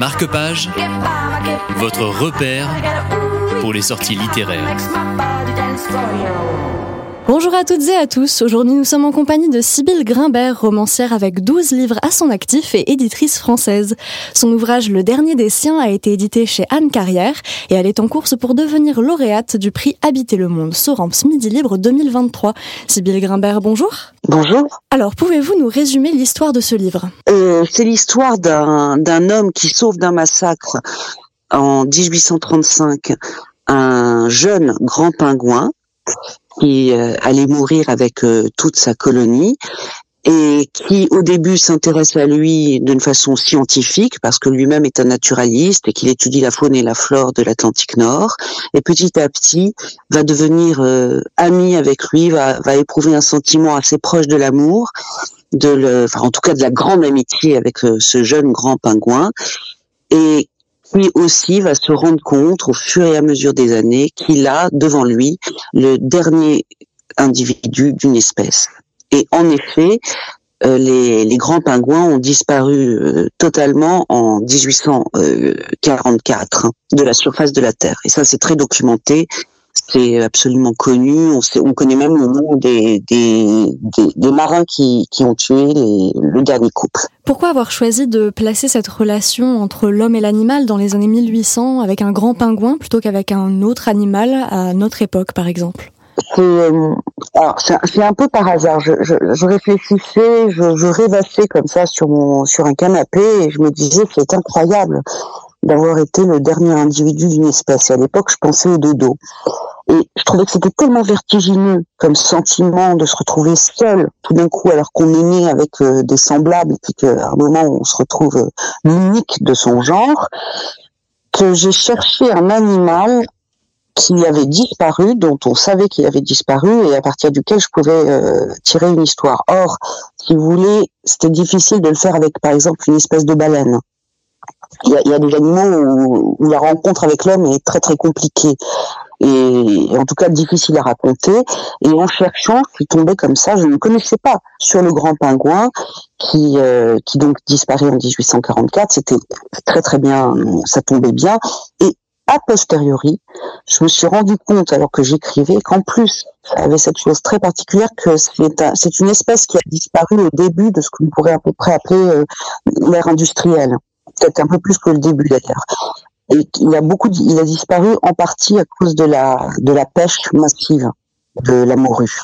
Marque-Page, votre repère pour les sorties littéraires. Bonjour à toutes et à tous. Aujourd'hui, nous sommes en compagnie de Sybille Grimbert, romancière avec 12 livres à son actif et éditrice française. Son ouvrage Le dernier des siens a été édité chez Anne Carrière et elle est en course pour devenir lauréate du prix Habiter le monde Soramps Midi Libre 2023. Sybille Grimbert, bonjour. Bonjour. Alors, pouvez-vous nous résumer l'histoire de ce livre? Euh, C'est l'histoire d'un homme qui sauve d'un massacre en 1835 un jeune grand pingouin qui euh, allait mourir avec euh, toute sa colonie et qui au début s'intéresse à lui d'une façon scientifique parce que lui-même est un naturaliste et qu'il étudie la faune et la flore de l'Atlantique Nord et petit à petit va devenir euh, ami avec lui, va, va éprouver un sentiment assez proche de l'amour, de le, enfin en tout cas de la grande amitié avec ce jeune grand pingouin et lui aussi va se rendre compte au fur et à mesure des années qu'il a devant lui le dernier individu d'une espèce. Et en effet, euh, les, grands pingouins ont disparu euh, totalement en 1844 hein, de la surface de la Terre. Et ça, c'est très documenté c'est absolument connu. On, sait, on connaît même le nom des, des, des, marins qui, qui ont tué les, le dernier couple. Pourquoi avoir choisi de placer cette relation entre l'homme et l'animal dans les années 1800 avec un grand pingouin plutôt qu'avec un autre animal à notre époque, par exemple? C'est euh, c'est un peu par hasard. Je, je, je réfléchissais, je, je, rêvassais comme ça sur mon sur un canapé et je me disais c'est incroyable d'avoir été le dernier individu d'une espèce. Et à l'époque, je pensais au dodo. Et je trouvais que c'était tellement vertigineux comme sentiment de se retrouver seul tout d'un coup alors qu'on est né avec euh, des semblables et puis qu'à un moment on se retrouve euh, unique de son genre que j'ai cherché un animal qui avait disparu, dont on savait qu'il avait disparu et à partir duquel je pouvais euh, tirer une histoire. Or, si vous voulez, c'était difficile de le faire avec par exemple une espèce de baleine il y a, y a, des animaux où, la rencontre avec l'homme est très très compliquée et, en tout cas difficile à raconter. Et en cherchant, je suis tombée comme ça, je ne connaissais pas sur le grand pingouin qui euh, qui donc disparaît en 1844. C'était très très bien, ça tombait bien. Et a posteriori, je me suis rendu compte, alors que j'écrivais, qu'en plus, ça avait cette chose très particulière que c'est une espèce qui a disparu au début de ce que l'on pourrait à peu près appeler euh, l'ère industrielle peut-être un peu plus que le début d'ailleurs. Et il a beaucoup, il a disparu en partie à cause de la de la pêche massive de la morue.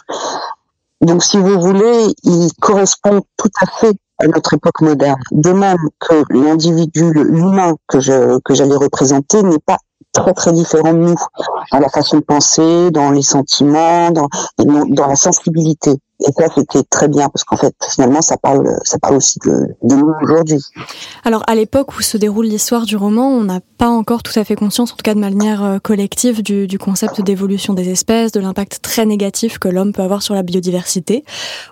Donc, si vous voulez, il correspond tout à fait à notre époque moderne. De même que l'individu, l'humain que je que j'allais représenter n'est pas très très différent de nous dans la façon de penser, dans les sentiments, dans dans la sensibilité. Et ça, c'était très bien parce qu'en fait, finalement, ça parle, ça parle aussi de, nous aujourd'hui. Alors, à l'époque où se déroule l'histoire du roman, on n'a pas encore tout à fait conscience, en tout cas de manière euh, collective, du, du concept d'évolution des espèces, de l'impact très négatif que l'homme peut avoir sur la biodiversité.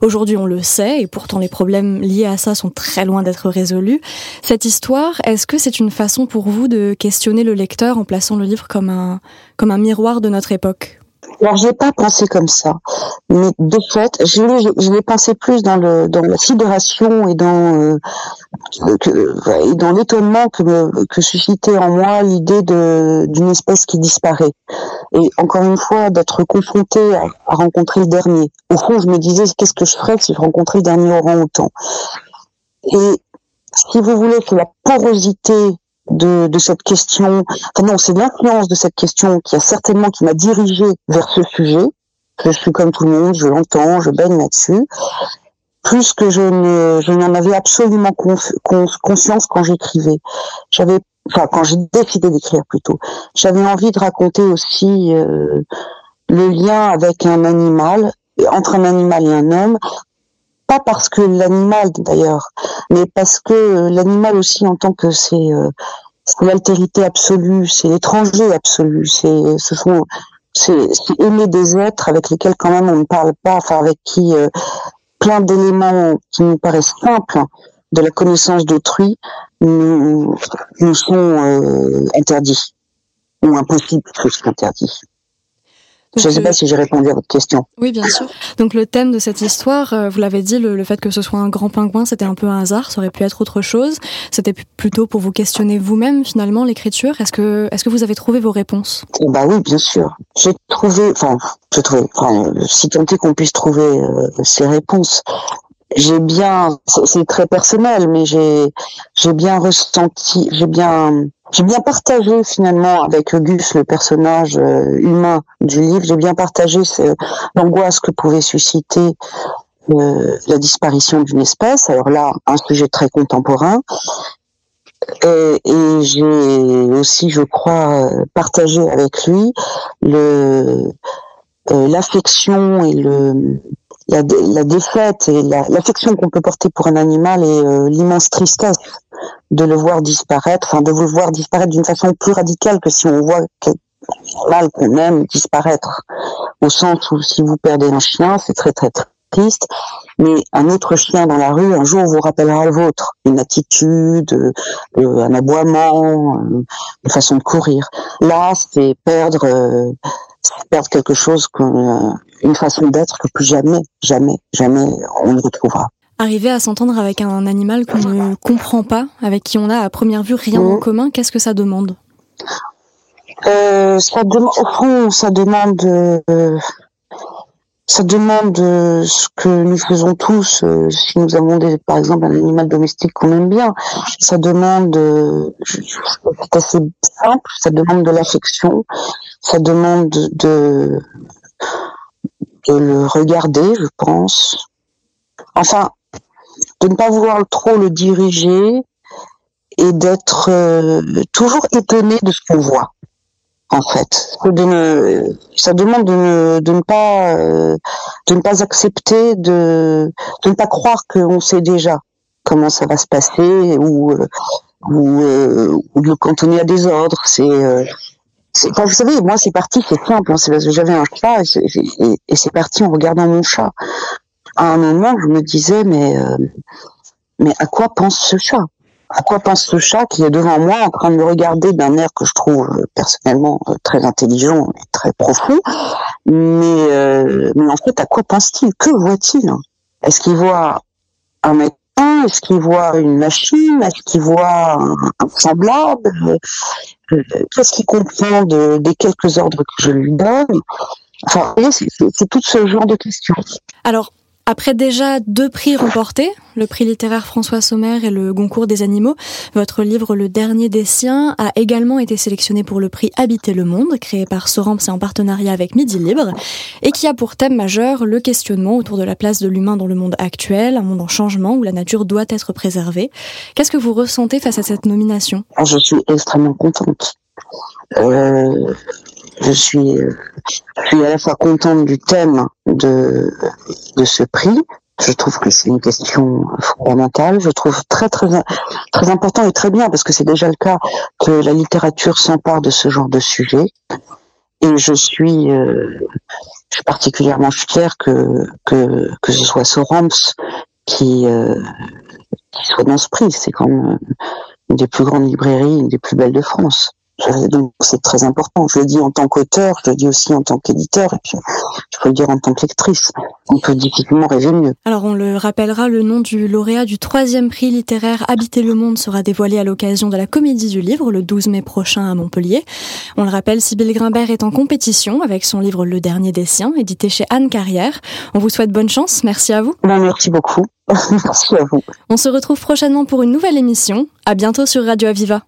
Aujourd'hui, on le sait, et pourtant les problèmes liés à ça sont très loin d'être résolus. Cette histoire, est-ce que c'est une façon pour vous de questionner le lecteur en plaçant le livre comme un, comme un miroir de notre époque? Alors j'ai pas pensé comme ça, mais de fait, je l'ai, je l'ai pensé plus dans le dans la sidération et dans euh, et dans l'étonnement que que suscitait en moi l'idée de d'une espèce qui disparaît. Et encore une fois, d'être confronté à, rencontrer le dernier. Au fond, je me disais qu'est-ce que je ferais si je rencontrais le dernier orang-outan. Et si vous voulez, que la porosité de, de cette question. Enfin non, c'est l'influence de cette question qui a certainement qui m'a dirigé vers ce sujet. Je suis comme tout le monde, je l'entends, je baigne là-dessus. Plus que je ne, je n'en avais absolument conscience quand j'écrivais. J'avais, enfin quand j'ai décidé d'écrire plutôt. J'avais envie de raconter aussi euh, le lien avec un animal, entre un animal et un homme, pas parce que l'animal d'ailleurs, mais parce que l'animal aussi en tant que c'est euh, l'altérité absolue, c'est l'étranger absolu, c'est ce sont c'est aimer des êtres avec lesquels quand même on ne parle pas, enfin avec qui euh, plein d'éléments qui nous paraissent simples de la connaissance d'autrui nous, nous sont euh, interdits. Ou impossibles, plus je ne sais pas si j'ai répondu à votre question. Oui, bien sûr. Donc le thème de cette histoire, euh, vous l'avez dit, le, fait que ce soit un grand pingouin, c'était un peu un hasard, ça aurait pu être autre chose. C'était plutôt pour vous questionner vous-même finalement l'écriture. Est-ce que, est-ce que vous avez trouvé vos réponses? Bah oui, bien sûr. J'ai trouvé, enfin, j'ai trouvé, enfin, si tant est qu'on puisse trouver euh, ces réponses. J'ai bien, c'est très personnel, mais j'ai, j'ai bien ressenti, j'ai bien j'ai bien partagé finalement avec Gus, le personnage euh, humain du livre, j'ai bien partagé l'angoisse que pouvait susciter euh, la disparition d'une espèce. Alors là, un sujet très contemporain. Et, j'ai aussi, je crois, partagé avec lui euh, l'affection et le la, la défaite et l'affection qu'on peut porter pour un animal et l'immense tristesse de le voir disparaître, enfin de vous voir disparaître d'une façon plus radicale que si on voit mal qu'on aime disparaître. Au sens où si vous perdez un chien, c'est très très triste, mais un autre chien dans la rue un jour vous rappellera le vôtre, une attitude, euh, un aboiement, euh, une façon de courir. Là, c'est perdre, euh, perdre quelque chose, une façon d'être que plus jamais, jamais, jamais on ne retrouvera. Arriver à s'entendre avec un animal qu'on ne comprend pas, avec qui on a à première vue rien en mmh. commun, qu'est-ce que ça demande? Euh, ça, demande, ça demande, euh, ça demande euh, ce que nous faisons tous. Euh, si nous avons des, par exemple un animal domestique qu'on aime bien, ça demande, c'est assez simple, ça demande de l'affection, ça demande de, le regarder, je pense. Enfin, de ne pas vouloir trop le diriger et d'être euh, toujours étonné de ce qu'on voit en fait. De ça demande de ne, pas euh, de ne pas accepter de de ne pas croire qu'on sait déjà comment ça va se passer ou euh, ou, ou de cantonner à des ordres. C'est vous savez, moi c'est parti, c'est simple. Hein, c'est parce que j'avais un chat et c'est parti en regardant mon chat à un moment, je me disais, mais, euh, mais à quoi pense ce chat? À quoi pense ce chat qui est devant moi en train de me regarder d'un air que je trouve euh, personnellement euh, très intelligent et très profond. Mais, mais en fait, à quoi pense-t-il? Que voit-il? Est-ce qu'il voit un médecin? Est-ce qu'il voit une machine? Est-ce qu'il voit un, semblable? Qu'est-ce qu'il comprend de, des quelques ordres que je lui donne? Enfin, c'est tout ce genre de questions. Alors, après déjà deux prix remportés, le prix littéraire François Sommer et le Goncourt des animaux, votre livre Le dernier des siens a également été sélectionné pour le prix Habiter le monde, créé par Soramps et en partenariat avec Midi Libre, et qui a pour thème majeur le questionnement autour de la place de l'humain dans le monde actuel, un monde en changement où la nature doit être préservée. Qu'est-ce que vous ressentez face à cette nomination? Ah, Je suis extrêmement contente. Euh, je suis, euh, je suis à la fois contente du thème de, de ce prix. Je trouve que c'est une question fondamentale. Je trouve très très très important et très bien parce que c'est déjà le cas que la littérature s'empare de ce genre de sujet. Et je suis, euh, je suis particulièrement fière que que que ce soit Sorams qui euh, qui soit dans ce prix. C'est quand même une des plus grandes librairies, une des plus belles de France. Donc c'est très important. Je le dis en tant qu'auteur, je le dis aussi en tant qu'éditeur, et puis je peux le dire en tant qu'actrice. On peut difficilement rêver mieux. Alors on le rappellera, le nom du lauréat du troisième prix littéraire Habiter le monde sera dévoilé à l'occasion de la Comédie du Livre le 12 mai prochain à Montpellier. On le rappelle, Sybille Grimbert est en compétition avec son livre Le dernier des siens, édité chez Anne Carrière. On vous souhaite bonne chance. Merci à vous. Ben, merci beaucoup. merci à vous. On se retrouve prochainement pour une nouvelle émission. À bientôt sur Radio Aviva.